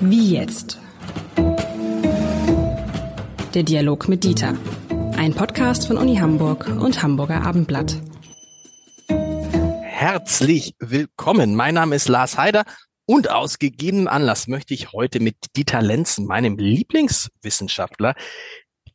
Wie jetzt? Der Dialog mit Dieter. Ein Podcast von Uni Hamburg und Hamburger Abendblatt. Herzlich willkommen. Mein Name ist Lars Heider und aus gegebenem Anlass möchte ich heute mit Dieter Lenzen, meinem Lieblingswissenschaftler,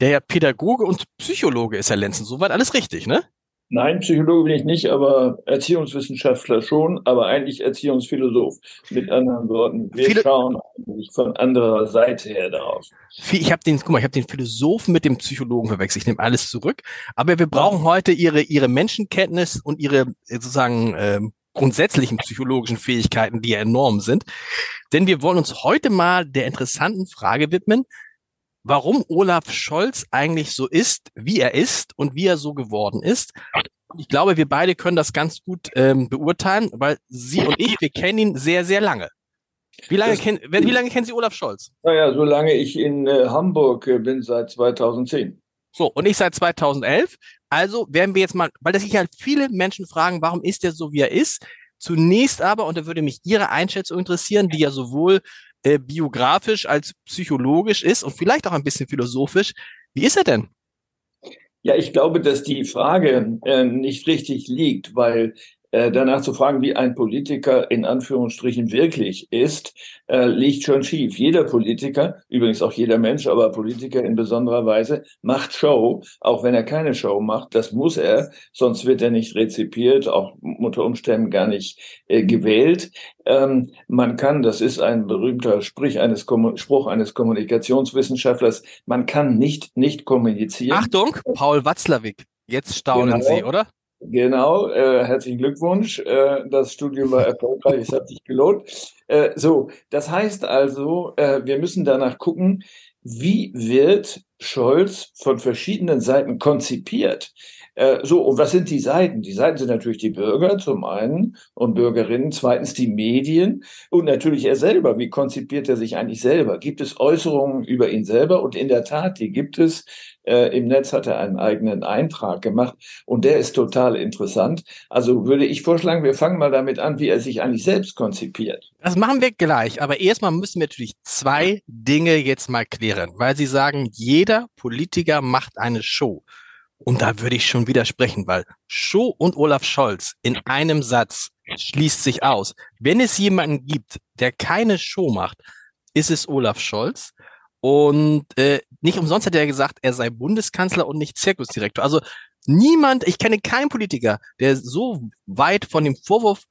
der ja Pädagoge und Psychologe ist, Herr Lenzen. Soweit alles richtig, ne? Nein, Psychologe bin ich nicht, aber Erziehungswissenschaftler schon, aber eigentlich Erziehungsphilosoph. Mit anderen Worten, wir Viele schauen eigentlich von anderer Seite her darauf. Ich habe den, guck mal, ich habe den Philosophen mit dem Psychologen verwechselt. Ich nehme alles zurück. Aber wir brauchen heute ihre ihre Menschenkenntnis und ihre sozusagen äh, grundsätzlichen psychologischen Fähigkeiten, die ja enorm sind. Denn wir wollen uns heute mal der interessanten Frage widmen, warum Olaf Scholz eigentlich so ist, wie er ist und wie er so geworden ist. Ich glaube, wir beide können das ganz gut ähm, beurteilen, weil Sie und ich, wir kennen ihn sehr, sehr lange. Wie lange, kenn, wie lange kennen Sie Olaf Scholz? Naja, solange ich in äh, Hamburg äh, bin, seit 2010. So, und ich seit 2011. Also werden wir jetzt mal, weil das sich halt viele Menschen fragen, warum ist er so, wie er ist? Zunächst aber, und da würde mich Ihre Einschätzung interessieren, die ja sowohl äh, biografisch als psychologisch ist und vielleicht auch ein bisschen philosophisch. Wie ist er denn? Ja, ich glaube, dass die Frage äh, nicht richtig liegt, weil äh, danach zu fragen, wie ein Politiker in Anführungsstrichen wirklich ist, äh, liegt schon schief. Jeder Politiker, übrigens auch jeder Mensch, aber Politiker in besonderer Weise, macht Show, auch wenn er keine Show macht. Das muss er, sonst wird er nicht rezipiert, auch unter Umständen gar nicht äh, gewählt. Ähm, man kann, das ist ein berühmter Sprich eines Spruch eines Kommunikationswissenschaftlers, man kann nicht nicht kommunizieren. Achtung, Paul Watzlawick. Jetzt staunen genau. Sie, oder? Genau, äh, herzlichen Glückwunsch. Äh, das Studium war erfolgreich, es hat sich gelohnt. Äh, so, das heißt also, äh, wir müssen danach gucken, wie wird Scholz von verschiedenen Seiten konzipiert? Äh, so, und was sind die Seiten? Die Seiten sind natürlich die Bürger zum einen und Bürgerinnen, zweitens die Medien und natürlich er selber. Wie konzipiert er sich eigentlich selber? Gibt es Äußerungen über ihn selber? Und in der Tat, die gibt es. Äh, Im Netz hat er einen eigenen Eintrag gemacht und der ist total interessant. Also würde ich vorschlagen, wir fangen mal damit an, wie er sich eigentlich selbst konzipiert. Das machen wir gleich, aber erstmal müssen wir natürlich zwei Dinge jetzt mal klären, weil Sie sagen, jeder Politiker macht eine Show. Und da würde ich schon widersprechen, weil Show und Olaf Scholz in einem Satz schließt sich aus. Wenn es jemanden gibt, der keine Show macht, ist es Olaf Scholz. Und äh, nicht umsonst hat er gesagt, er sei Bundeskanzler und nicht Zirkusdirektor. Also niemand, ich kenne keinen Politiker, der so weit von dem Vorwurf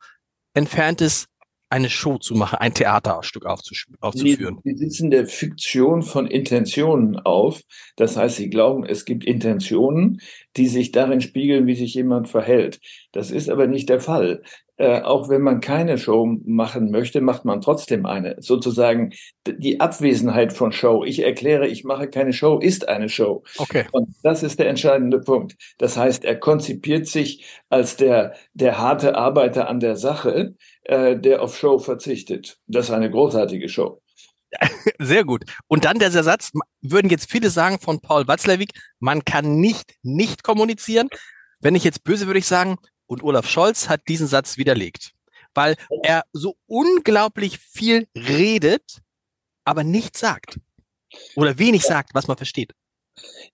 entfernt ist, eine Show zu machen, ein Theaterstück aufzuführen. Sie, sitzen der Fiktion von Intentionen auf. Das heißt, sie glauben, es gibt Intentionen, die sich darin spiegeln, wie sich jemand verhält. Das ist aber nicht der Fall. Äh, auch wenn man keine Show machen möchte, macht man trotzdem eine. Sozusagen die Abwesenheit von Show. Ich erkläre, ich mache keine Show, ist eine Show. Okay. Und das ist der entscheidende Punkt. Das heißt, er konzipiert sich als der, der harte Arbeiter an der Sache, äh, der auf Show verzichtet. Das ist eine großartige Show. Sehr gut. Und dann der Satz, würden jetzt viele sagen von Paul Watzlawick, man kann nicht nicht kommunizieren. Wenn ich jetzt böse würde ich sagen, und Olaf Scholz hat diesen Satz widerlegt, weil er so unglaublich viel redet, aber nichts sagt. Oder wenig sagt, was man versteht.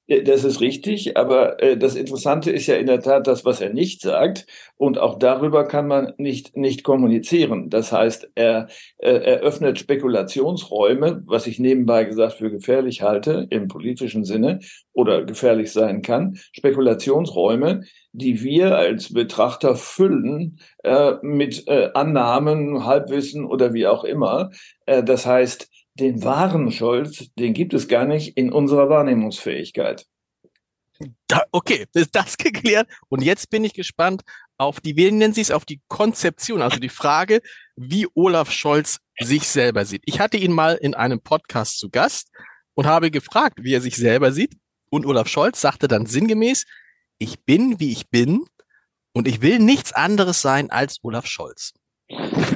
Das ist richtig, aber äh, das Interessante ist ja in der Tat das, was er nicht sagt. Und auch darüber kann man nicht, nicht kommunizieren. Das heißt, er äh, eröffnet Spekulationsräume, was ich nebenbei gesagt für gefährlich halte im politischen Sinne oder gefährlich sein kann. Spekulationsräume, die wir als Betrachter füllen äh, mit äh, Annahmen, Halbwissen oder wie auch immer. Äh, das heißt, den wahren Scholz, den gibt es gar nicht in unserer Wahrnehmungsfähigkeit. Da, okay, ist das geklärt. Und jetzt bin ich gespannt auf die, wie nennen Sie es, auf die Konzeption, also die Frage, wie Olaf Scholz sich selber sieht. Ich hatte ihn mal in einem Podcast zu Gast und habe gefragt, wie er sich selber sieht. Und Olaf Scholz sagte dann sinngemäß, ich bin, wie ich bin und ich will nichts anderes sein als Olaf Scholz.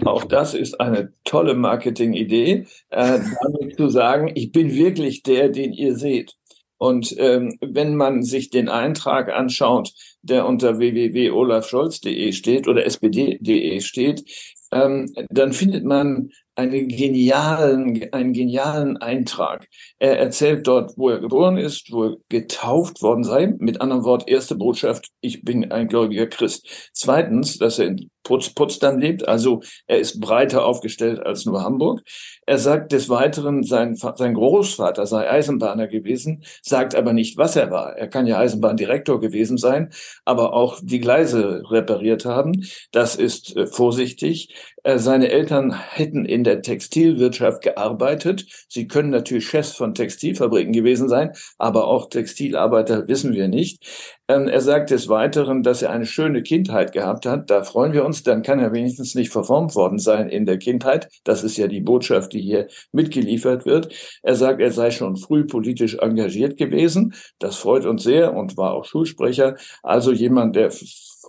Auch das ist eine tolle Marketingidee, äh, damit zu sagen, ich bin wirklich der, den ihr seht. Und ähm, wenn man sich den Eintrag anschaut, der unter www.olafscholz.de steht oder spd.de steht, ähm, dann findet man einen genialen, einen genialen Eintrag. Er erzählt dort, wo er geboren ist, wo er getauft worden sei. Mit anderem Wort, erste Botschaft, ich bin ein gläubiger Christ. Zweitens, dass er in Potsdam lebt, also er ist breiter aufgestellt als nur Hamburg. Er sagt des Weiteren, sein, sein Großvater sei Eisenbahner gewesen, sagt aber nicht, was er war. Er kann ja Eisenbahndirektor gewesen sein, aber auch die Gleise repariert haben. Das ist äh, vorsichtig. Äh, seine Eltern hätten in der Textilwirtschaft gearbeitet. Sie können natürlich Chefs von Textilfabriken gewesen sein, aber auch Textilarbeiter wissen wir nicht. Ähm, er sagt des Weiteren, dass er eine schöne Kindheit gehabt hat. Da freuen wir uns. Dann kann er wenigstens nicht verformt worden sein in der Kindheit. Das ist ja die Botschaft, die hier mitgeliefert wird. Er sagt, er sei schon früh politisch engagiert gewesen. Das freut uns sehr und war auch Schulsprecher. Also jemand, der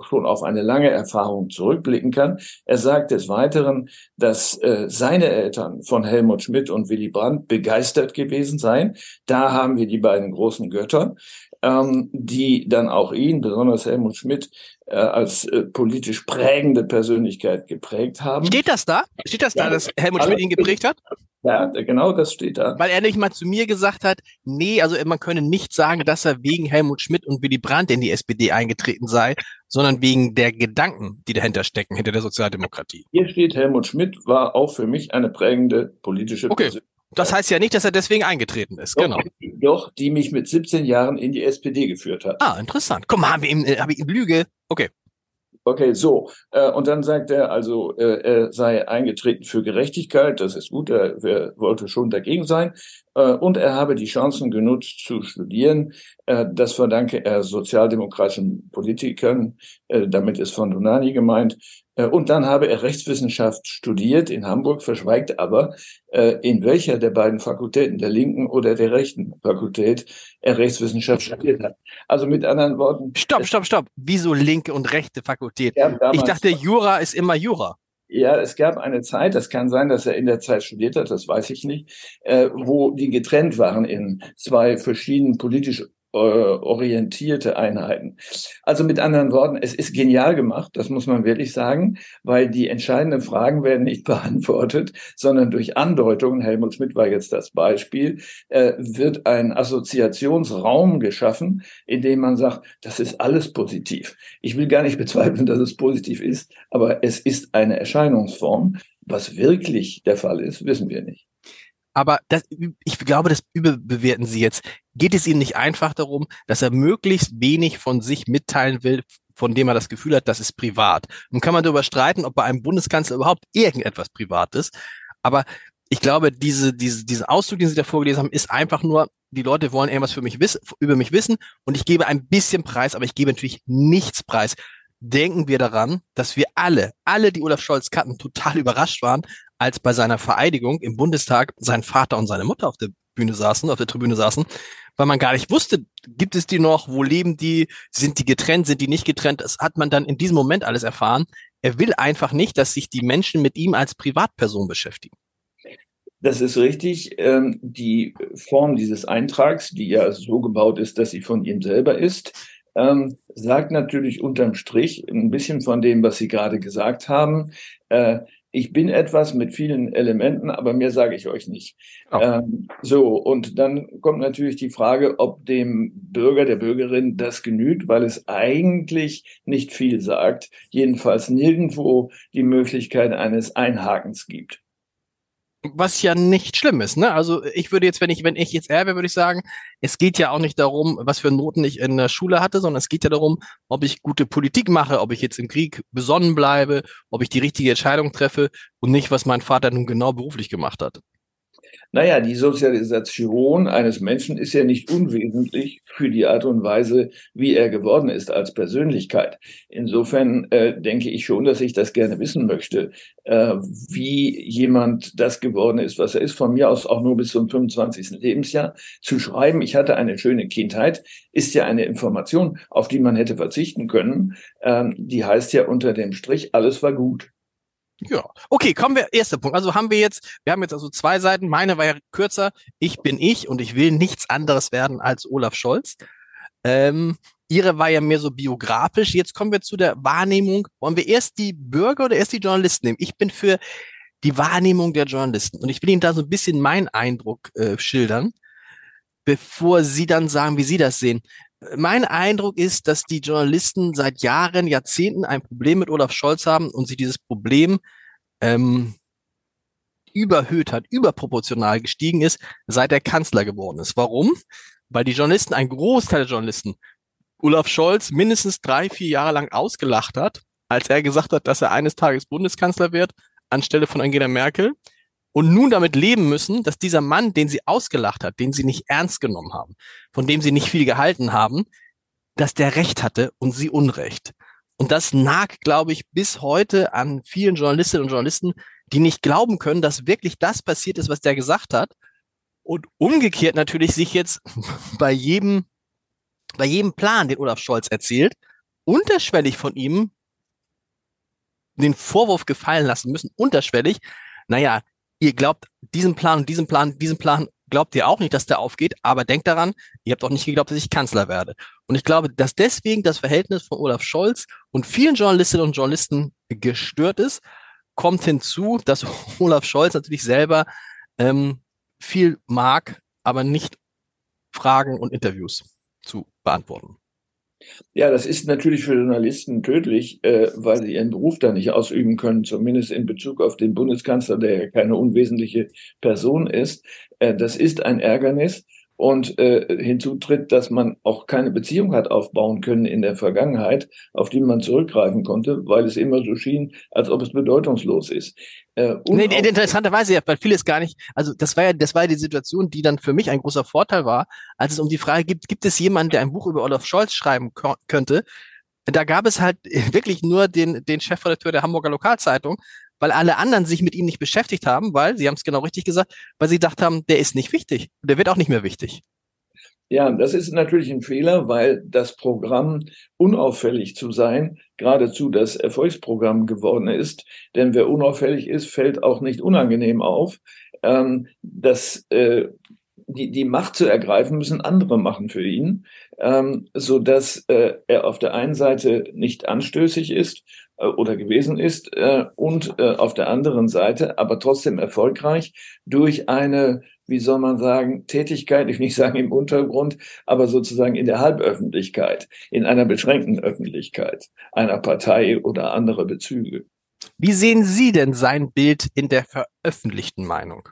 schon auf eine lange Erfahrung zurückblicken kann. Er sagt des Weiteren, dass äh, seine Eltern von Helmut Schmidt und Willy Brandt begeistert gewesen seien. Da haben wir die beiden großen Götter, ähm, die dann auch ihn, besonders Helmut Schmidt, äh, als äh, politisch prägende Persönlichkeit geprägt haben. Steht das da? Steht das ja, da, dass Helmut Schmidt ihn geprägt hat? Ja, genau das steht da. Weil er nicht mal zu mir gesagt hat, nee, also man könne nicht sagen, dass er wegen Helmut Schmidt und Willy Brandt in die SPD eingetreten sei, sondern wegen der Gedanken, die dahinter stecken, hinter der Sozialdemokratie. Hier steht, Helmut Schmidt war auch für mich eine prägende politische okay. Das heißt ja nicht, dass er deswegen eingetreten ist, doch, genau. Doch, die mich mit 17 Jahren in die SPD geführt hat. Ah, interessant. Komm, haben wir ihm, äh, habe ich ihm Lüge? Okay. Okay, so. Äh, und dann sagt er also, äh, er sei eingetreten für Gerechtigkeit. Das ist gut. Er, er wollte schon dagegen sein. Äh, und er habe die Chancen genutzt zu studieren. Äh, das verdanke er sozialdemokratischen Politikern. Äh, damit ist von Donani gemeint. Äh, und dann habe er Rechtswissenschaft studiert in Hamburg, verschweigt aber, äh, in welcher der beiden Fakultäten, der linken oder der rechten Fakultät, er Rechtswissenschaft studiert hat. Also mit anderen Worten. Stopp, stopp, stopp. Wieso linke und rechte Fakultät? Ich dachte, Jura ist immer Jura. Ja, es gab eine Zeit, das kann sein, dass er in der Zeit studiert hat, das weiß ich nicht, äh, wo die getrennt waren in zwei verschiedenen politisch orientierte Einheiten. Also mit anderen Worten, es ist genial gemacht, das muss man wirklich sagen, weil die entscheidenden Fragen werden nicht beantwortet, sondern durch Andeutungen, Helmut Schmidt war jetzt das Beispiel, äh, wird ein Assoziationsraum geschaffen, in dem man sagt, das ist alles positiv. Ich will gar nicht bezweifeln, dass es positiv ist, aber es ist eine Erscheinungsform. Was wirklich der Fall ist, wissen wir nicht. Aber das, ich glaube, das überbewerten Sie jetzt. Geht es Ihnen nicht einfach darum, dass er möglichst wenig von sich mitteilen will, von dem er das Gefühl hat, das ist privat? Nun kann man darüber streiten, ob bei einem Bundeskanzler überhaupt irgendetwas privat ist. Aber ich glaube, diese, diese, diese Ausdruck, den Sie da vorgelesen haben, ist einfach nur, die Leute wollen irgendwas für mich wissen, über mich wissen und ich gebe ein bisschen Preis, aber ich gebe natürlich nichts Preis. Denken wir daran, dass wir alle, alle, die Olaf Scholz kannten, total überrascht waren, als bei seiner Vereidigung im Bundestag sein Vater und seine Mutter auf der Bühne saßen, auf der Tribüne saßen, weil man gar nicht wusste, gibt es die noch, wo leben die, sind die getrennt, sind die nicht getrennt, das hat man dann in diesem Moment alles erfahren. Er will einfach nicht, dass sich die Menschen mit ihm als Privatperson beschäftigen. Das ist richtig. Ähm, die Form dieses Eintrags, die ja so gebaut ist, dass sie von ihm selber ist, ähm, sagt natürlich unterm Strich ein bisschen von dem, was Sie gerade gesagt haben. Äh, ich bin etwas mit vielen Elementen, aber mehr sage ich euch nicht. Oh. Ähm, so, und dann kommt natürlich die Frage, ob dem Bürger, der Bürgerin das genügt, weil es eigentlich nicht viel sagt, jedenfalls nirgendwo die Möglichkeit eines Einhakens gibt. Was ja nicht schlimm ist, ne? Also ich würde jetzt, wenn ich, wenn ich jetzt er wäre, würde ich sagen, es geht ja auch nicht darum, was für Noten ich in der Schule hatte, sondern es geht ja darum, ob ich gute Politik mache, ob ich jetzt im Krieg besonnen bleibe, ob ich die richtige Entscheidung treffe und nicht, was mein Vater nun genau beruflich gemacht hat. Naja, die Sozialisation eines Menschen ist ja nicht unwesentlich für die Art und Weise, wie er geworden ist als Persönlichkeit. Insofern äh, denke ich schon, dass ich das gerne wissen möchte, äh, wie jemand das geworden ist, was er ist. Von mir aus auch nur bis zum 25. Lebensjahr. Zu schreiben, ich hatte eine schöne Kindheit, ist ja eine Information, auf die man hätte verzichten können. Ähm, die heißt ja unter dem Strich, alles war gut. Ja, okay, kommen wir, erster Punkt. Also haben wir jetzt, wir haben jetzt also zwei Seiten. Meine war ja kürzer. Ich bin ich und ich will nichts anderes werden als Olaf Scholz. Ähm, ihre war ja mehr so biografisch. Jetzt kommen wir zu der Wahrnehmung. Wollen wir erst die Bürger oder erst die Journalisten nehmen? Ich bin für die Wahrnehmung der Journalisten. Und ich will Ihnen da so ein bisschen meinen Eindruck äh, schildern, bevor Sie dann sagen, wie Sie das sehen. Mein Eindruck ist, dass die Journalisten seit Jahren, Jahrzehnten ein Problem mit Olaf Scholz haben und sie dieses Problem ähm, überhöht hat, überproportional gestiegen ist, seit er Kanzler geworden ist. Warum? Weil die Journalisten, ein Großteil der Journalisten, Olaf Scholz mindestens drei, vier Jahre lang ausgelacht hat, als er gesagt hat, dass er eines Tages Bundeskanzler wird, anstelle von Angela Merkel. Und nun damit leben müssen, dass dieser Mann, den sie ausgelacht hat, den sie nicht ernst genommen haben, von dem sie nicht viel gehalten haben, dass der Recht hatte und sie Unrecht. Und das nagt, glaube ich, bis heute an vielen Journalistinnen und Journalisten, die nicht glauben können, dass wirklich das passiert ist, was der gesagt hat. Und umgekehrt natürlich sich jetzt bei jedem, bei jedem Plan, den Olaf Scholz erzählt, unterschwellig von ihm den Vorwurf gefallen lassen müssen, unterschwellig, naja, ihr glaubt diesen Plan und diesen Plan, diesen Plan glaubt ihr auch nicht, dass der aufgeht, aber denkt daran, ihr habt auch nicht geglaubt, dass ich Kanzler werde. Und ich glaube, dass deswegen das Verhältnis von Olaf Scholz und vielen Journalistinnen und Journalisten gestört ist, kommt hinzu, dass Olaf Scholz natürlich selber ähm, viel mag, aber nicht Fragen und Interviews zu beantworten. Ja, das ist natürlich für Journalisten tödlich, äh, weil sie ihren Beruf da nicht ausüben können, zumindest in Bezug auf den Bundeskanzler, der ja keine unwesentliche Person ist. Äh, das ist ein Ärgernis und äh, hinzutritt, dass man auch keine Beziehung hat aufbauen können in der Vergangenheit, auf die man zurückgreifen konnte, weil es immer so schien, als ob es bedeutungslos ist. Äh, nee, interessanterweise ja, weil vieles gar nicht, also das war ja, das war ja die Situation, die dann für mich ein großer Vorteil war, als es um die Frage gibt, gibt es jemanden, der ein Buch über Olaf Scholz schreiben könnte? Da gab es halt wirklich nur den, den Chefredakteur der Hamburger Lokalzeitung, weil alle anderen sich mit ihm nicht beschäftigt haben, weil, Sie haben es genau richtig gesagt, weil sie gedacht haben, der ist nicht wichtig. Der wird auch nicht mehr wichtig. Ja, das ist natürlich ein Fehler, weil das Programm unauffällig zu sein geradezu das Erfolgsprogramm geworden ist. Denn wer unauffällig ist, fällt auch nicht unangenehm auf. Ähm, das, äh, die, die Macht zu ergreifen müssen andere machen für ihn, ähm, so dass äh, er auf der einen Seite nicht anstößig ist oder gewesen ist äh, und äh, auf der anderen Seite aber trotzdem erfolgreich durch eine, wie soll man sagen, Tätigkeit, ich will nicht sagen im Untergrund, aber sozusagen in der Halböffentlichkeit, in einer beschränkten Öffentlichkeit einer Partei oder andere Bezüge. Wie sehen Sie denn sein Bild in der veröffentlichten Meinung?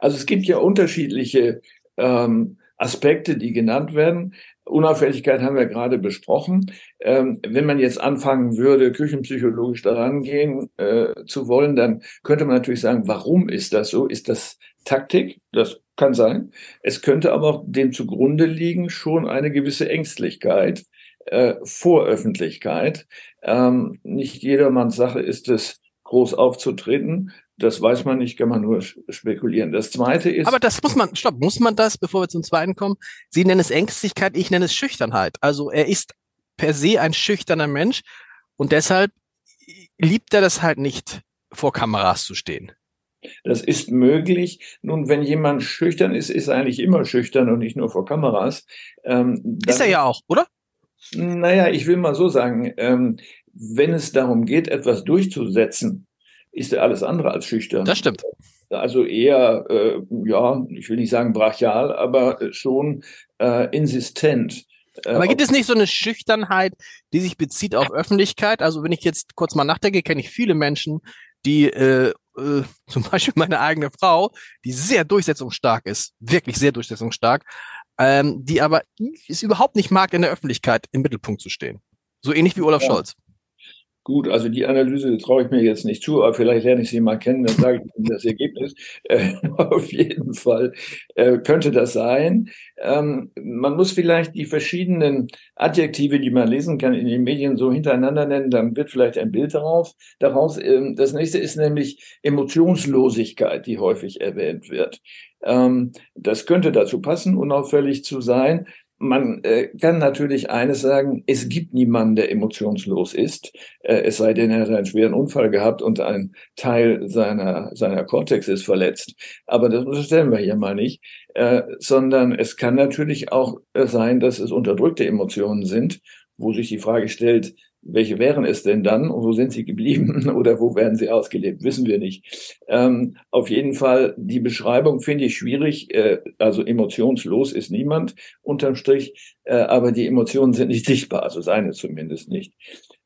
Also es gibt ja unterschiedliche ähm, Aspekte, die genannt werden. Unauffälligkeit haben wir gerade besprochen. Ähm, wenn man jetzt anfangen würde, küchenpsychologisch daran gehen äh, zu wollen, dann könnte man natürlich sagen, warum ist das so? Ist das Taktik? Das kann sein. Es könnte aber auch dem zugrunde liegen schon eine gewisse Ängstlichkeit äh, vor Öffentlichkeit. Ähm, nicht jedermanns Sache ist es, groß aufzutreten. Das weiß man nicht, kann man nur spekulieren. Das zweite ist. Aber das muss man, stopp, muss man das, bevor wir zum zweiten kommen? Sie nennen es Ängstlichkeit, ich nenne es Schüchternheit. Also er ist per se ein schüchterner Mensch und deshalb liebt er das halt nicht, vor Kameras zu stehen. Das ist möglich. Nun, wenn jemand schüchtern ist, ist er eigentlich immer schüchtern und nicht nur vor Kameras. Ähm, ist er ja auch, oder? Naja, ich will mal so sagen, ähm, wenn es darum geht, etwas durchzusetzen, ist er alles andere als schüchtern. Das stimmt. Also eher, äh, ja, ich will nicht sagen brachial, aber schon äh, insistent. Äh, aber gibt es nicht so eine Schüchternheit, die sich bezieht auf Öffentlichkeit? Also wenn ich jetzt kurz mal nachdenke, kenne ich viele Menschen, die äh, äh, zum Beispiel meine eigene Frau, die sehr durchsetzungsstark ist, wirklich sehr durchsetzungsstark, ähm, die aber es überhaupt nicht mag, in der Öffentlichkeit im Mittelpunkt zu stehen. So ähnlich wie Olaf ja. Scholz. Gut, also die Analyse traue ich mir jetzt nicht zu, aber vielleicht lerne ich sie mal kennen, dann sage ich Ihnen das Ergebnis. Äh, auf jeden Fall äh, könnte das sein. Ähm, man muss vielleicht die verschiedenen Adjektive, die man lesen kann in den Medien, so hintereinander nennen, dann wird vielleicht ein Bild darauf, daraus. Ähm, das nächste ist nämlich Emotionslosigkeit, die häufig erwähnt wird. Ähm, das könnte dazu passen, unauffällig zu sein. Man äh, kann natürlich eines sagen, es gibt niemanden, der emotionslos ist, äh, es sei denn, er hat einen schweren Unfall gehabt und ein Teil seiner, seiner Cortex ist verletzt. Aber das unterstellen wir hier mal nicht, äh, sondern es kann natürlich auch äh, sein, dass es unterdrückte Emotionen sind, wo sich die Frage stellt, welche wären es denn dann und wo sind sie geblieben oder wo werden sie ausgelebt, wissen wir nicht. Ähm, auf jeden Fall, die Beschreibung finde ich schwierig. Äh, also emotionslos ist niemand unterm Strich, äh, aber die Emotionen sind nicht sichtbar, also seine zumindest nicht.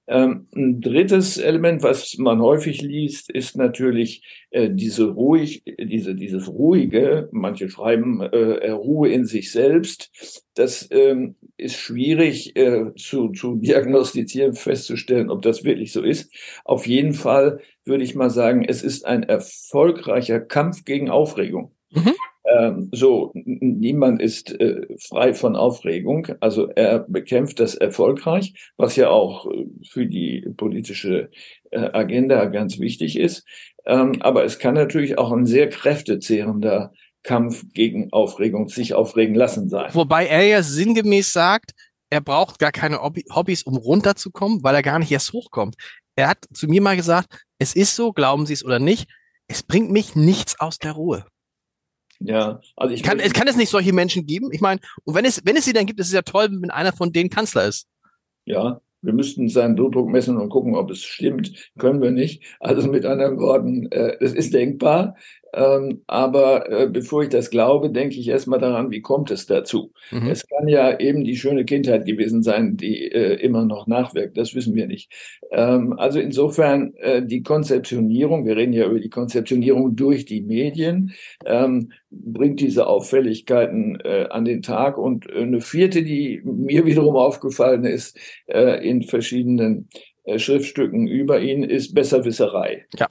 Ähm, ein drittes Element, was man häufig liest, ist natürlich äh, diese ruhig, diese, dieses ruhige. Manche schreiben äh, Ruhe in sich selbst. Das ähm, ist schwierig äh, zu, zu diagnostizieren, festzustellen, ob das wirklich so ist. Auf jeden Fall würde ich mal sagen, es ist ein erfolgreicher Kampf gegen Aufregung. Mhm. Ähm, so, niemand ist äh, frei von Aufregung. Also er bekämpft das erfolgreich, was ja auch äh, für die politische äh, Agenda ganz wichtig ist. Ähm, aber es kann natürlich auch ein sehr kräftezehrender Kampf gegen Aufregung, sich aufregen lassen sein. Wobei er ja sinngemäß sagt, er braucht gar keine Hobbys, um runterzukommen, weil er gar nicht erst hochkommt. Er hat zu mir mal gesagt, es ist so, glauben Sie es oder nicht, es bringt mich nichts aus der Ruhe. Ja, also ich kann, es kann es nicht solche Menschen geben. Ich meine, und wenn es, wenn es sie dann gibt, ist es ja toll, wenn einer von denen Kanzler ist. Ja, wir müssten seinen Blutdruck messen und gucken, ob es stimmt. Können wir nicht. Also mit anderen Worten, äh, es ist denkbar. Ähm, aber äh, bevor ich das glaube, denke ich erstmal daran, wie kommt es dazu? Mhm. Es kann ja eben die schöne Kindheit gewesen sein, die äh, immer noch nachwirkt. Das wissen wir nicht. Ähm, also insofern äh, die Konzeptionierung, wir reden ja über die Konzeptionierung durch die Medien, ähm, bringt diese Auffälligkeiten äh, an den Tag. Und äh, eine vierte, die mir wiederum aufgefallen ist, äh, in verschiedenen Schriftstücken über ihn, ist Besserwisserei. Ja.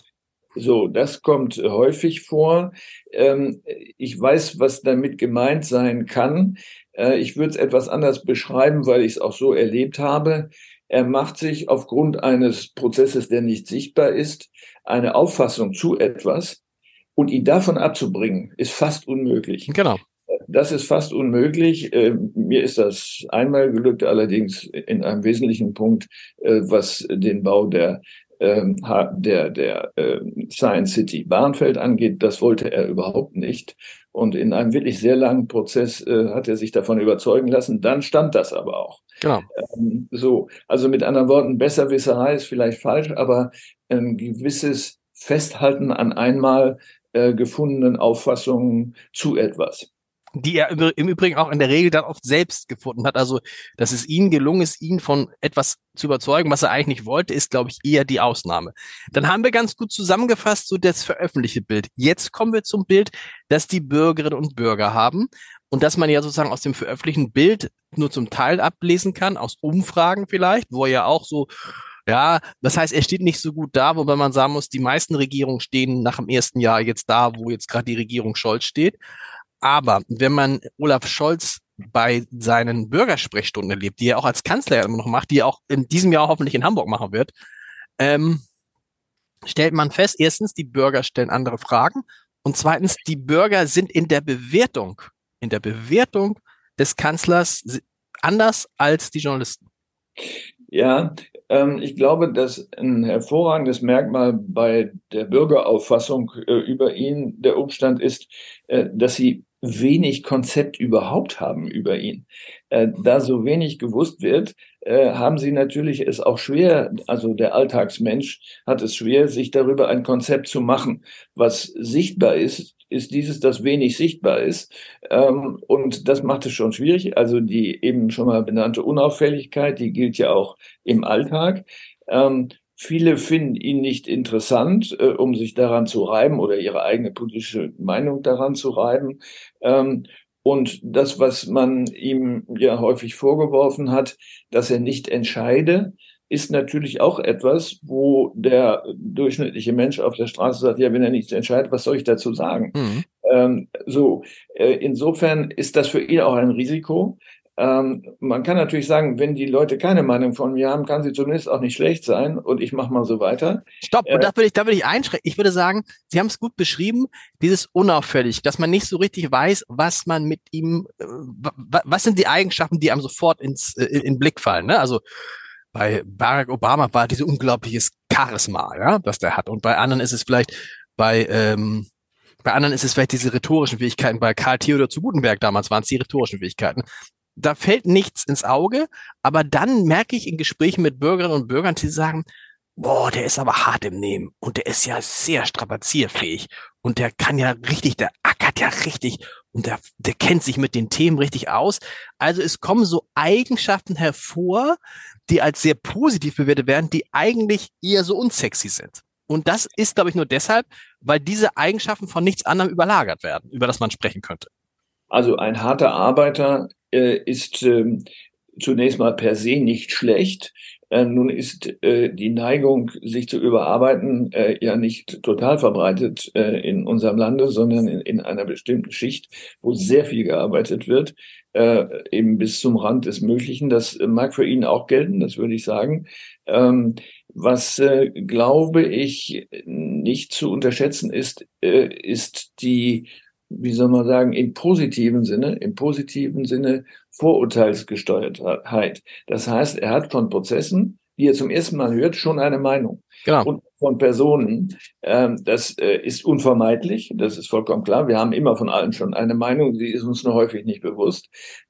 So, das kommt häufig vor. Ähm, ich weiß, was damit gemeint sein kann. Äh, ich würde es etwas anders beschreiben, weil ich es auch so erlebt habe. Er macht sich aufgrund eines Prozesses, der nicht sichtbar ist, eine Auffassung zu etwas und ihn davon abzubringen, ist fast unmöglich. Genau. Das ist fast unmöglich. Äh, mir ist das einmal gelückt, allerdings in einem wesentlichen Punkt, äh, was den Bau der ähm, der, der äh, Science City Bahnfeld angeht, das wollte er überhaupt nicht. Und in einem wirklich sehr langen Prozess äh, hat er sich davon überzeugen lassen. Dann stand das aber auch. Genau. Ähm, so, also mit anderen Worten, Besserwisserei ist vielleicht falsch, aber ein gewisses Festhalten an einmal äh, gefundenen Auffassungen zu etwas die er im Übrigen auch in der Regel dann oft selbst gefunden hat. Also, dass es ihm gelungen ist, ihn von etwas zu überzeugen, was er eigentlich nicht wollte, ist, glaube ich, eher die Ausnahme. Dann haben wir ganz gut zusammengefasst, so das veröffentlichte Bild. Jetzt kommen wir zum Bild, das die Bürgerinnen und Bürger haben und dass man ja sozusagen aus dem veröffentlichten Bild nur zum Teil ablesen kann, aus Umfragen vielleicht, wo er ja auch so ja, das heißt, er steht nicht so gut da, wobei man sagen muss, die meisten Regierungen stehen nach dem ersten Jahr jetzt da, wo jetzt gerade die Regierung Scholz steht. Aber wenn man Olaf Scholz bei seinen Bürgersprechstunden erlebt, die er auch als Kanzler immer noch macht, die er auch in diesem Jahr hoffentlich in Hamburg machen wird, ähm, stellt man fest, erstens, die Bürger stellen andere Fragen und zweitens, die Bürger sind in der Bewertung, in der Bewertung des Kanzlers anders als die Journalisten. Ja, ähm, ich glaube, dass ein hervorragendes Merkmal bei der Bürgerauffassung äh, über ihn der Umstand ist, äh, dass sie wenig Konzept überhaupt haben über ihn. Äh, da so wenig gewusst wird, äh, haben sie natürlich es auch schwer, also der Alltagsmensch hat es schwer, sich darüber ein Konzept zu machen. Was sichtbar ist, ist dieses, das wenig sichtbar ist. Ähm, und das macht es schon schwierig. Also die eben schon mal benannte Unauffälligkeit, die gilt ja auch im Alltag. Ähm, Viele finden ihn nicht interessant, äh, um sich daran zu reiben oder ihre eigene politische Meinung daran zu reiben. Ähm, und das, was man ihm ja häufig vorgeworfen hat, dass er nicht entscheide, ist natürlich auch etwas, wo der durchschnittliche Mensch auf der Straße sagt, ja, wenn er nichts entscheidet, was soll ich dazu sagen? Mhm. Ähm, so, äh, insofern ist das für ihn auch ein Risiko. Ähm, man kann natürlich sagen, wenn die Leute keine Meinung von mir haben, kann sie zumindest auch nicht schlecht sein und ich mache mal so weiter. Stopp, äh, und da würde ich, da würde ich einschränken. Ich würde sagen, Sie haben es gut beschrieben, dieses unauffällig, dass man nicht so richtig weiß, was man mit ihm, äh, was sind die Eigenschaften, die einem sofort ins äh, in, in Blick fallen. Ne? Also bei Barack Obama war diese unglaubliches Charisma, ja, das der hat. Und bei anderen ist es vielleicht bei ähm, bei anderen ist es vielleicht diese rhetorischen Fähigkeiten. Bei Karl Theodor zu Gutenberg damals waren es die rhetorischen Fähigkeiten da fällt nichts ins Auge, aber dann merke ich in Gesprächen mit Bürgerinnen und Bürgern, die sagen, boah, der ist aber hart im Nehmen und der ist ja sehr strapazierfähig und der kann ja richtig, der ackert ja richtig und der, der kennt sich mit den Themen richtig aus. Also es kommen so Eigenschaften hervor, die als sehr positiv bewertet werden, die eigentlich eher so unsexy sind. Und das ist, glaube ich, nur deshalb, weil diese Eigenschaften von nichts anderem überlagert werden, über das man sprechen könnte. Also ein harter Arbeiter ist äh, zunächst mal per se nicht schlecht. Äh, nun ist äh, die Neigung, sich zu überarbeiten, äh, ja nicht total verbreitet äh, in unserem Lande, sondern in, in einer bestimmten Schicht, wo sehr viel gearbeitet wird, äh, eben bis zum Rand des Möglichen. Das mag für ihn auch gelten, das würde ich sagen. Ähm, was, äh, glaube ich, nicht zu unterschätzen ist, äh, ist die wie soll man sagen, im positiven Sinne, im positiven Sinne Vorurteilsgesteuertheit. Das heißt, er hat von Prozessen, die er zum ersten Mal hört, schon eine Meinung. Genau. Und von Personen, ähm, das äh, ist unvermeidlich, das ist vollkommen klar. Wir haben immer von allen schon eine Meinung, die ist uns nur häufig nicht bewusst.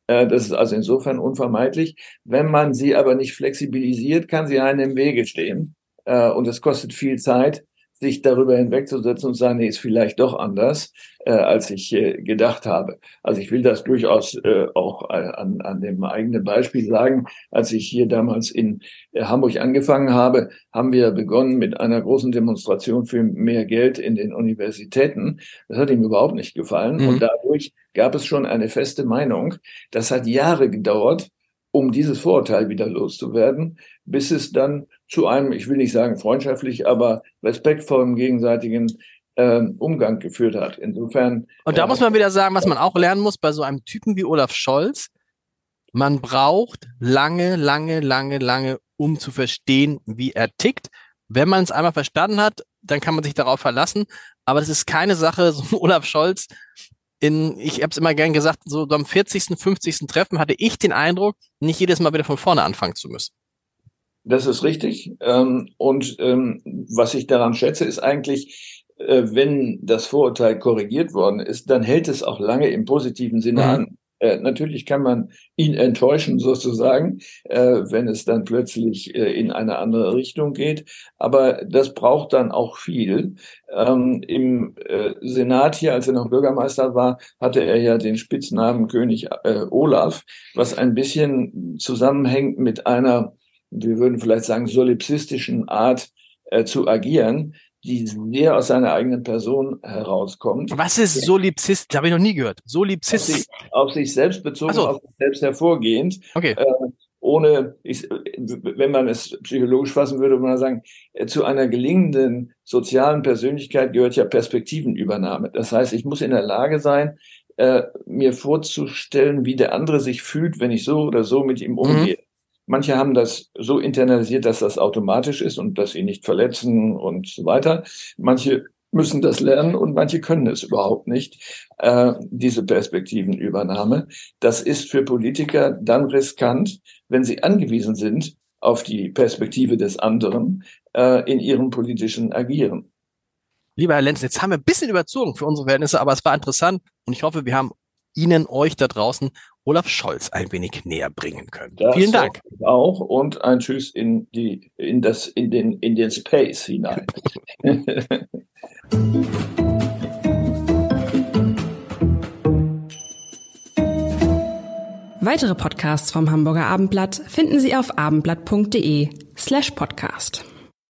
Äh, das ist also insofern unvermeidlich. Wenn man sie aber nicht flexibilisiert, kann sie einem im Wege stehen. Äh, und es kostet viel Zeit sich darüber hinwegzusetzen und sagen, nee, ist vielleicht doch anders, äh, als ich äh, gedacht habe. Also ich will das durchaus äh, auch äh, an, an dem eigenen Beispiel sagen. Als ich hier damals in äh, Hamburg angefangen habe, haben wir begonnen mit einer großen Demonstration für mehr Geld in den Universitäten. Das hat ihm überhaupt nicht gefallen. Mhm. Und dadurch gab es schon eine feste Meinung. Das hat Jahre gedauert, um dieses Vorurteil wieder loszuwerden, bis es dann zu einem, ich will nicht sagen freundschaftlich, aber respektvollen gegenseitigen äh, Umgang geführt hat. Insofern. Und da äh, muss man wieder sagen, was man auch lernen muss bei so einem Typen wie Olaf Scholz. Man braucht lange, lange, lange, lange, um zu verstehen, wie er tickt. Wenn man es einmal verstanden hat, dann kann man sich darauf verlassen. Aber das ist keine Sache, so Olaf Scholz in, ich habe es immer gern gesagt, so am 40., 50. Treffen hatte ich den Eindruck, nicht jedes Mal wieder von vorne anfangen zu müssen. Das ist richtig. Ähm, und ähm, was ich daran schätze, ist eigentlich, äh, wenn das Vorurteil korrigiert worden ist, dann hält es auch lange im positiven Sinne mhm. an. Äh, natürlich kann man ihn enttäuschen sozusagen, äh, wenn es dann plötzlich äh, in eine andere Richtung geht. Aber das braucht dann auch viel. Ähm, Im äh, Senat hier, als er noch Bürgermeister war, hatte er ja den Spitznamen König äh, Olaf, was ein bisschen zusammenhängt mit einer, wir würden vielleicht sagen, solipsistischen Art zu agieren die sehr aus seiner eigenen Person herauskommt. Was ist Solipsist? Das habe ich noch nie gehört. Solipsist. Auf sich, auf sich selbst bezogen, so. auf sich selbst hervorgehend. Okay. Äh, ohne, ich, wenn man es psychologisch fassen würde, würde man sagen, äh, zu einer gelingenden sozialen Persönlichkeit gehört ja Perspektivenübernahme. Das heißt, ich muss in der Lage sein, äh, mir vorzustellen, wie der andere sich fühlt, wenn ich so oder so mit ihm umgehe. Mhm. Manche haben das so internalisiert, dass das automatisch ist und dass sie nicht verletzen und so weiter. Manche müssen das lernen und manche können es überhaupt nicht, äh, diese Perspektivenübernahme. Das ist für Politiker dann riskant, wenn sie angewiesen sind auf die Perspektive des anderen äh, in ihrem politischen Agieren. Lieber Herr Lenz, jetzt haben wir ein bisschen überzogen für unsere Verhältnisse, aber es war interessant und ich hoffe, wir haben Ihnen, euch da draußen Olaf Scholz ein wenig näher bringen können. Das Vielen Dank. Auch und ein Tschüss in die, in das, in den, in den Space hinein. Weitere Podcasts vom Hamburger Abendblatt finden Sie auf abendblatt.de slash podcast.